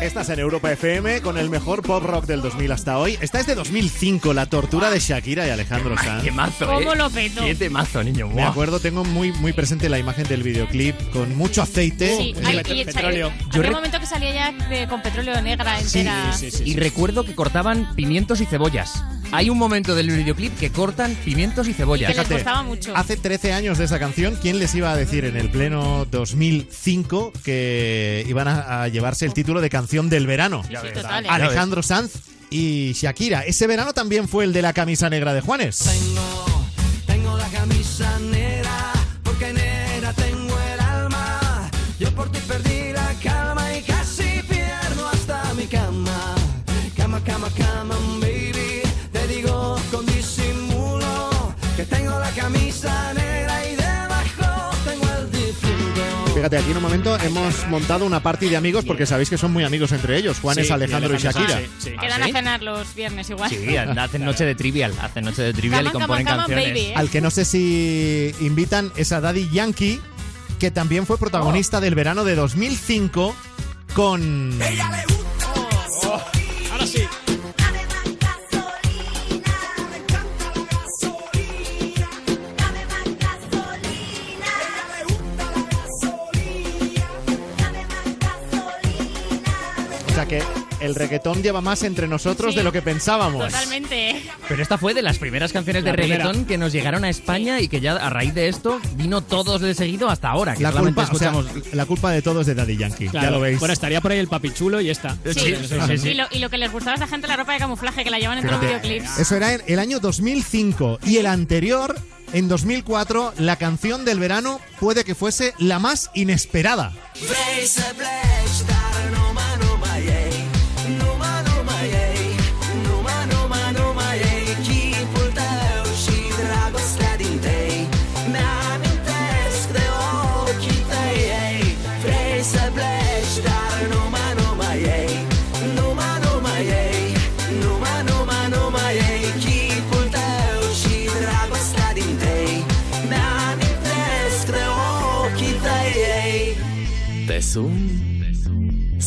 Estás en Europa FM con el mejor pop rock del 2000 hasta hoy. Esta es de 2005, La tortura de Shakira y Alejandro Sanz. ¡Qué mazo, ¿Cómo eh! lo peto? ¡Qué temazo, niño! Me acuerdo, tengo muy, muy presente la imagen del videoclip con mucho aceite. Sí, Eh, hay, y petróleo. Había Yo un momento que salía ya de- con petróleo negra entera. Sí, sí, Y sí. recuerdo que cortaban pimientos y cebollas. Hay un momento del videoclip que cortan pimientos y Y cebollas. que les gustaba mucho. Hace 13 años de esa canción, ¿quién les iba a decir en el pleno 2005 que iban a, a llevarse el título de canción del verano? Sí, total, ¿eh? Alejandro Sanz y Shakira. Ese verano también fue el de la camisa negra de Juanes. Tengo Fíjate, aquí en un momento hemos montado una party de amigos porque sabéis que son muy amigos entre ellos, Juanes, Sí, Alejandro y Shakira. sí, sí. Quedan ¿Ah, sí? a cenar los viernes igual. Sí, hacen noche de trivial. Hacen noche de trivial y Come componen come on, come on, canciones. baby, ¿eh? Al que no sé si invitan es a Daddy Yankee, que también fue protagonista del verano de 2005 con... Ahora sea que el reggaetón lleva más entre nosotros Sí. de lo que pensábamos. Totalmente. Pero esta fue de las primeras canciones de primera. reggaetón que nos llegaron a España y que ya a raíz de esto vino todos de seguido hasta ahora. Que La culpa, o sea, escuchamos. la culpa de todo es de Daddy Yankee, Claro. ya lo veis. Bueno, estaría por ahí el papichulo y ya está. Sí. Sí, sí, sí. Y, lo, y lo que les gustaba a esa gente la ropa de camuflaje que la llevan en todos los videoclips. Eso era en el año 2005 y el anterior, en 2004, la canción del verano puede que fuese la más inesperada.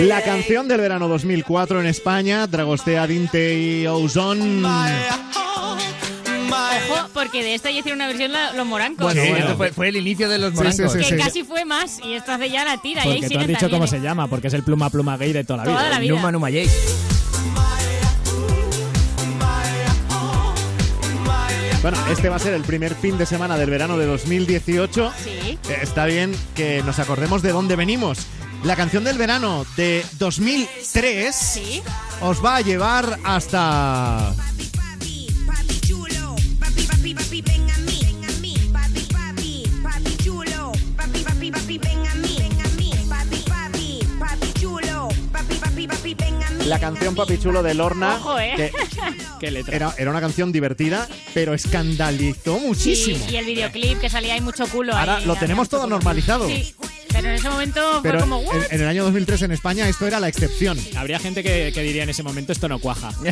La canción del verano 2004 en España, Dragostea Dinte y Ozone. Ojo, porque de esta ya hicieron una versión la- los morancos. Bueno, Sí, bueno. esto fue, fue el inicio de los morancos. sí, sí, que sí. casi fue más. Y esto hace ya la tira. y ahí Porque tú siguen has dicho también, cómo ¿eh? se llama, porque es el pluma pluma gay de toda la vida. Toda la vida. Numa Numa Jay. Bueno, este va a ser el primer fin de semana del verano de 2018. Sí. Eh, Está bien que nos acordemos de dónde venimos. La canción del verano de 2003 Sí. os va a llevar hasta... La canción Papi Chulo de Lorna, Ojo, ¿eh? que Qué letra. era, era una canción divertida, pero escandalizó muchísimo. Y, y el videoclip que salía ahí mucho culo. Ahora ahí, lo tenemos todo culo. normalizado. Sí, pero en ese momento Pero fue como, en, ¿what? en el año 2003 en España esto era la excepción. Habría gente que, que diría en ese momento esto no cuaja. No,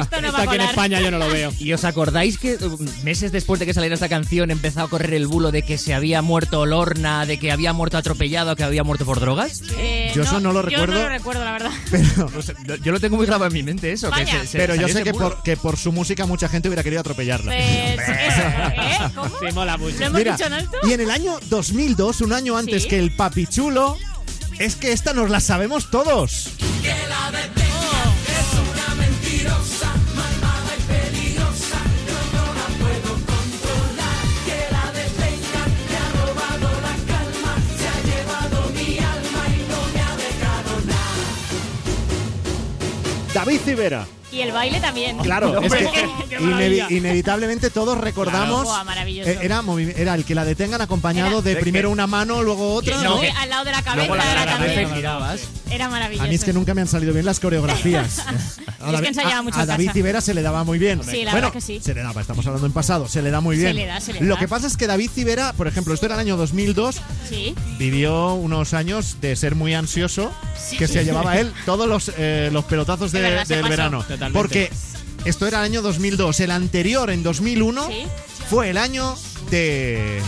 esto no Esto va a aquí en. España yo no lo veo. ¿Y os acordáis que uh, meses después de que saliera esta canción empezó a correr el bulo de que se había muerto Lorna, de que había muerto atropellado, que había muerto por drogas? Eh, Yo eso no lo recuerdo. Yo no lo recuerdo, la verdad. Pero, yo lo tengo muy grabado en mi mente eso. que Vaya. se- se- pero yo sé que por, que por su música mucha gente hubiera querido atropellarla. Pues, eso, ¿eh? ¿Cómo? Sí, mola mucho. ¿Lo hemos Mira, dicho en alto? y en el año 2002, un año antes Sí. que el papi chulo, es que esta nos la sabemos todos. Que la detengan, que es una mentirosa, malvada y peligrosa, no la puedo controlar. Que la detengan, que ha robado la calma, se ha llevado mi alma y no me ha dejado nada. David Civera. Y el baile también. Claro, es que inevi- inevitablemente todos recordamos. Buah, maravilloso. eh, era, movi- era el que la detengan acompañado Era- de ¿De primero qué? una mano, luego otra. Sí, ¿no? al lado de la cabeza Luego la, era girabas. Era maravilloso. A mí es que nunca me han salido bien las coreografías. A, Es que David- a- mucho a David. Civera se le daba muy bien. Sí, la bueno, verdad que sí. se le daba, estamos hablando en pasado, se le da muy Se bien. le da, se le Lo da. que pasa es que David Civera, por ejemplo, esto era el año 2002, Sí. vivió unos años de ser muy ansioso, Sí. que se llevaba él todos los, eh, los pelotazos de- Es verdad, se del verano. Totalmente. Porque esto era el año 2002, el anterior, en 2001, Sí. fue el año de...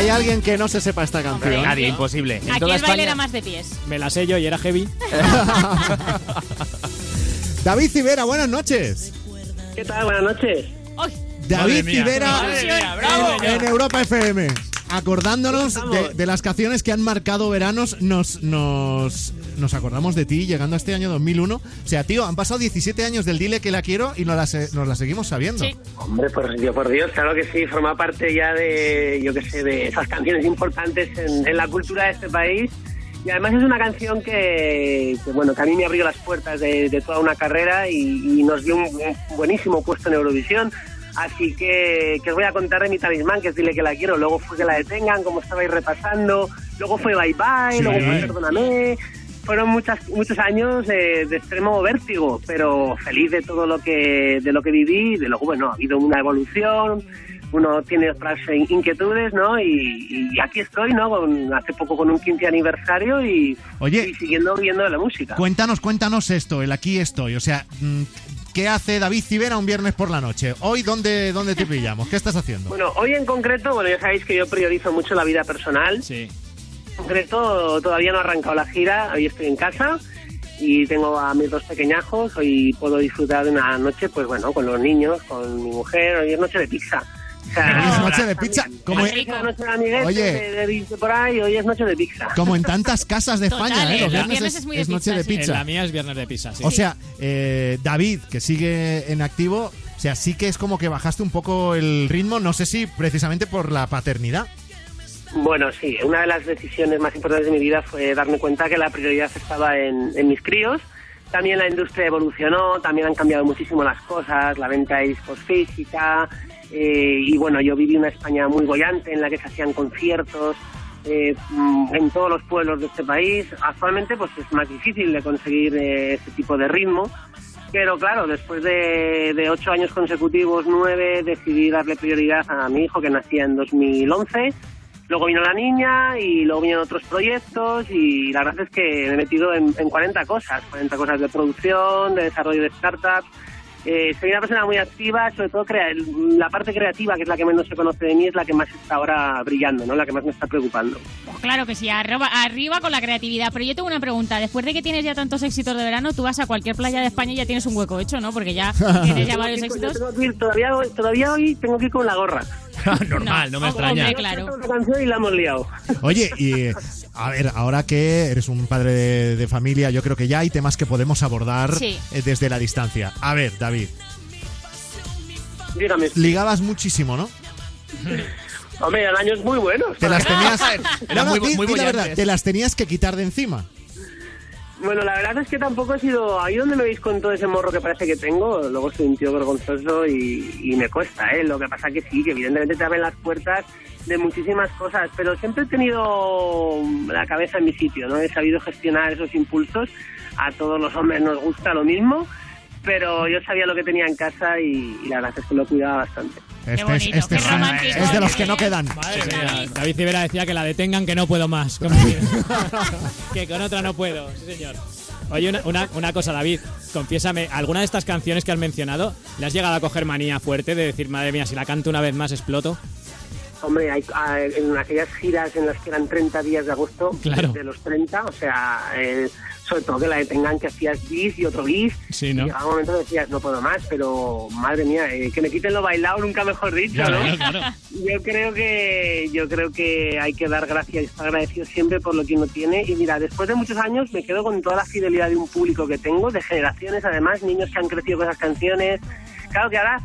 Hay alguien que no se sepa esta canción. Nadie, imposible. En Aquí toda el baile España. era más de pies. Me la sé yo y era heavy. David Civera, buenas noches. ¿Qué tal? Buenas noches. ¡Ay! David mía. Civera Madre mía, bravo. en Europa FM. Acordándonos ¿Cómo de, las canciones que han marcado veranos, nos, nos, nos acordamos de ti llegando a este año 2001. O sea, tío, han pasado 17 años del Dile que la quiero y nos la, se- nos la seguimos sabiendo. Sí. Hombre, por Dios, por Dios, claro que sí, forma parte ya de, yo qué sé, de esas canciones importantes en, en la cultura de este país. Y además es una canción que, que, bueno, que a mí me abrió las puertas de, de toda una carrera y, y nos dio un, un buenísimo puesto en Eurovisión. Así que, que os voy a contar de mi talismán, que es Dile que la quiero. Luego fue que la detengan, como estabais repasando. Luego fue Bye Bye, Sí. luego fue Perdóname. Fueron muchas, muchos años eh, de extremo vértigo, pero feliz de todo lo que de lo que viví. De luego, bueno, ha habido una evolución, uno tiene otras inquietudes, ¿no? Y, y aquí estoy, ¿no? Con- hace poco con un 15 aniversario y, Oye. y siguiendo viendo la música. Cuéntanos, cuéntanos esto, el aquí estoy. O sea, mm, ¿qué hace David Civera un viernes por la noche? Hoy, ¿dónde, dónde te pillamos? ¿Qué estás haciendo? Bueno, hoy en concreto, bueno, ya sabéis que yo priorizo mucho la vida personal. Sí. En concreto, todavía no ha arrancado la gira, hoy estoy en casa y tengo a mis dos pequeñajos, hoy puedo disfrutar de una noche, pues bueno, con los niños, con mi mujer, hoy es noche de pizza. Hoy es noche de pizza, como, Oye. de, de bici por ahí, hoy es noche de pizza. como en tantas casas de Total, España, ¿eh? Los viernes viernes es, es muy de es noche pizza, de sí. Pizza. la mía es viernes de pizza, sí. O sea, eh, David, que sigue en activo, o sea, sí que es como que bajaste un poco el ritmo, no sé si precisamente por la paternidad. Bueno, sí, una de las decisiones más importantes de mi vida fue darme cuenta que la prioridad estaba en, en mis críos. También la industria evolucionó, también han cambiado muchísimo las cosas, la venta de discos física. eh, y bueno, yo viví una España muy bollante en la que se hacían conciertos eh, mm, en todos los pueblos de este país. Actualmente, pues es más difícil de conseguir eh, este tipo de ritmo. Pero claro, después de, de ocho años consecutivos, nueve, decidí darle prioridad a mi hijo que nacía en 2011. Luego vino la niña y luego vinieron otros proyectos y la verdad es que me he metido en, en 40 cosas, 40 cosas de producción, de desarrollo de startups. Eh, soy una persona muy activa, sobre todo crea- la parte creativa, que es la que menos se conoce de mí, es la que más está ahora brillando, ¿no? la que más me está preocupando. Pues claro que sí, arriba, arriba con la creatividad. Pero yo tengo una pregunta. Después de que tienes ya tantos éxitos de verano, tú vas a cualquier playa de España y ya tienes un hueco hecho, ¿no? Porque ya tienes ya varios éxitos. tengo que ir- todavía, todavía hoy tengo que ir con la gorra. Normal, no, me extraña. hombre, claro. Una canción y la hemos liado. Oye, y a ver, ahora que eres un padre de, de familia, yo creo que ya hay temas que podemos abordar Sí. eh, desde la distancia. A ver, David, Dígame. ligabas muchísimo, ¿no? Hombre, el año es muy bueno. Te las tenías. Era No, no, muy- di- muy di la bollantes. verdad, te las tenías que quitar de encima. Bueno, la verdad es que tampoco he sido ahí donde me veis con todo ese morro que parece que tengo. Luego soy un tío vergonzoso y, y me cuesta, ¿eh? Lo que pasa que sí, que evidentemente te abren las puertas de muchísimas cosas, pero siempre he tenido la cabeza en mi sitio, ¿no? He sabido gestionar esos impulsos. A todos los hombres nos gusta lo mismo, pero yo sabía lo que tenía en casa y, y la verdad es que lo cuidaba bastante. Este, es, este es- de los que no quedan. Madre mía, David Civera decía que la detengan, que no puedo más. Que, con otra no puedo, sí señor. Oye, una, una, una cosa, David, confiésame, ¿alguna de estas canciones que has mencionado le has llegado a coger manía fuerte de decir, madre mía, si la canto una vez más exploto? Hombre, hay, hay- en aquellas giras en las que eran 30 días de agosto, Claro. de los 30, o sea, eh, sobre todo que la detengan que hacías bis y otro bis. Sí, ¿no? Y llegaba un momento que decías, no puedo más, pero madre mía, eh, que me quiten lo bailado, nunca mejor dicho, Claro, ¿no? claro. Yo creo que yo creo que hay que dar gracias y estar agradecido siempre por lo que uno tiene. Y mira, después de muchos años me quedo con toda la fidelidad de un público que tengo, de generaciones además, niños que han crecido con esas canciones. Claro que ahora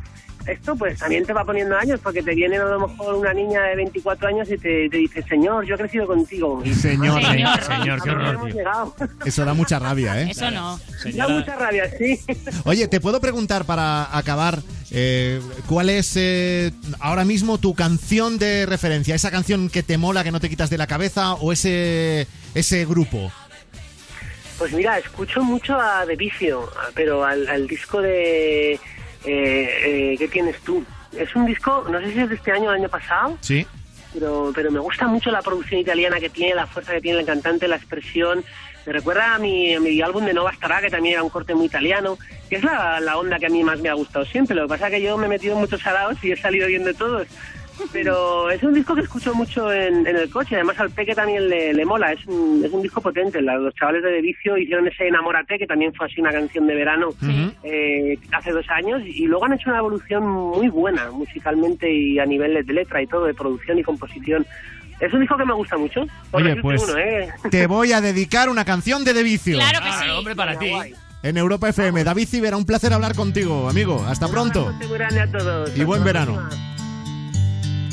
esto pues también te va poniendo años, porque te viene a lo mejor una niña de 24 años y te, te dice, señor, yo he crecido contigo. Y Señor, Señor. Señor, qué horror, hemos tío. llegado. Eso da mucha rabia, ¿eh? Eso no. Da mucha rabia, sí. Oye, te puedo preguntar para acabar, eh, ¿cuál es eh, ahora mismo tu canción de referencia? ¿Esa canción que te mola, que no te quitas de la cabeza o ese, ese grupo? Pues mira, escucho mucho a De Vicio, pero al, al disco de eh, eh, ¿Qué tienes tú? Es un disco, no sé si es de este año o el año pasado, Sí. pero, pero me gusta mucho la producción italiana que tiene, la fuerza que tiene el cantante, la expresión. Me recuerda a mi, a mi álbum de No Bastará, que también era un corte muy italiano, que es la, la onda que a mí más me ha gustado siempre. Lo que pasa es que yo me he metido en muchos salados y he salido bien de todos. Pero es un disco que escucho mucho en, en el coche. Además, al Peque también le, le mola. Es un, es un disco potente. La- Los chavales de De Vicio hicieron ese Enamórate, que también fue así una canción de verano eh, hace dos años. Y luego han hecho una evolución muy buena musicalmente y a nivel de letra y todo, de producción y composición. Es un disco que me gusta mucho. Oye, pues uno, ¿eh? te voy a dedicar una canción de De Vicio. Claro que Ah, sí. hombre, para ti. En Europa FM. David Civera, un placer hablar contigo, amigo. Hasta pronto. Un abrazo muy grande a todos. Y buen verano. próxima.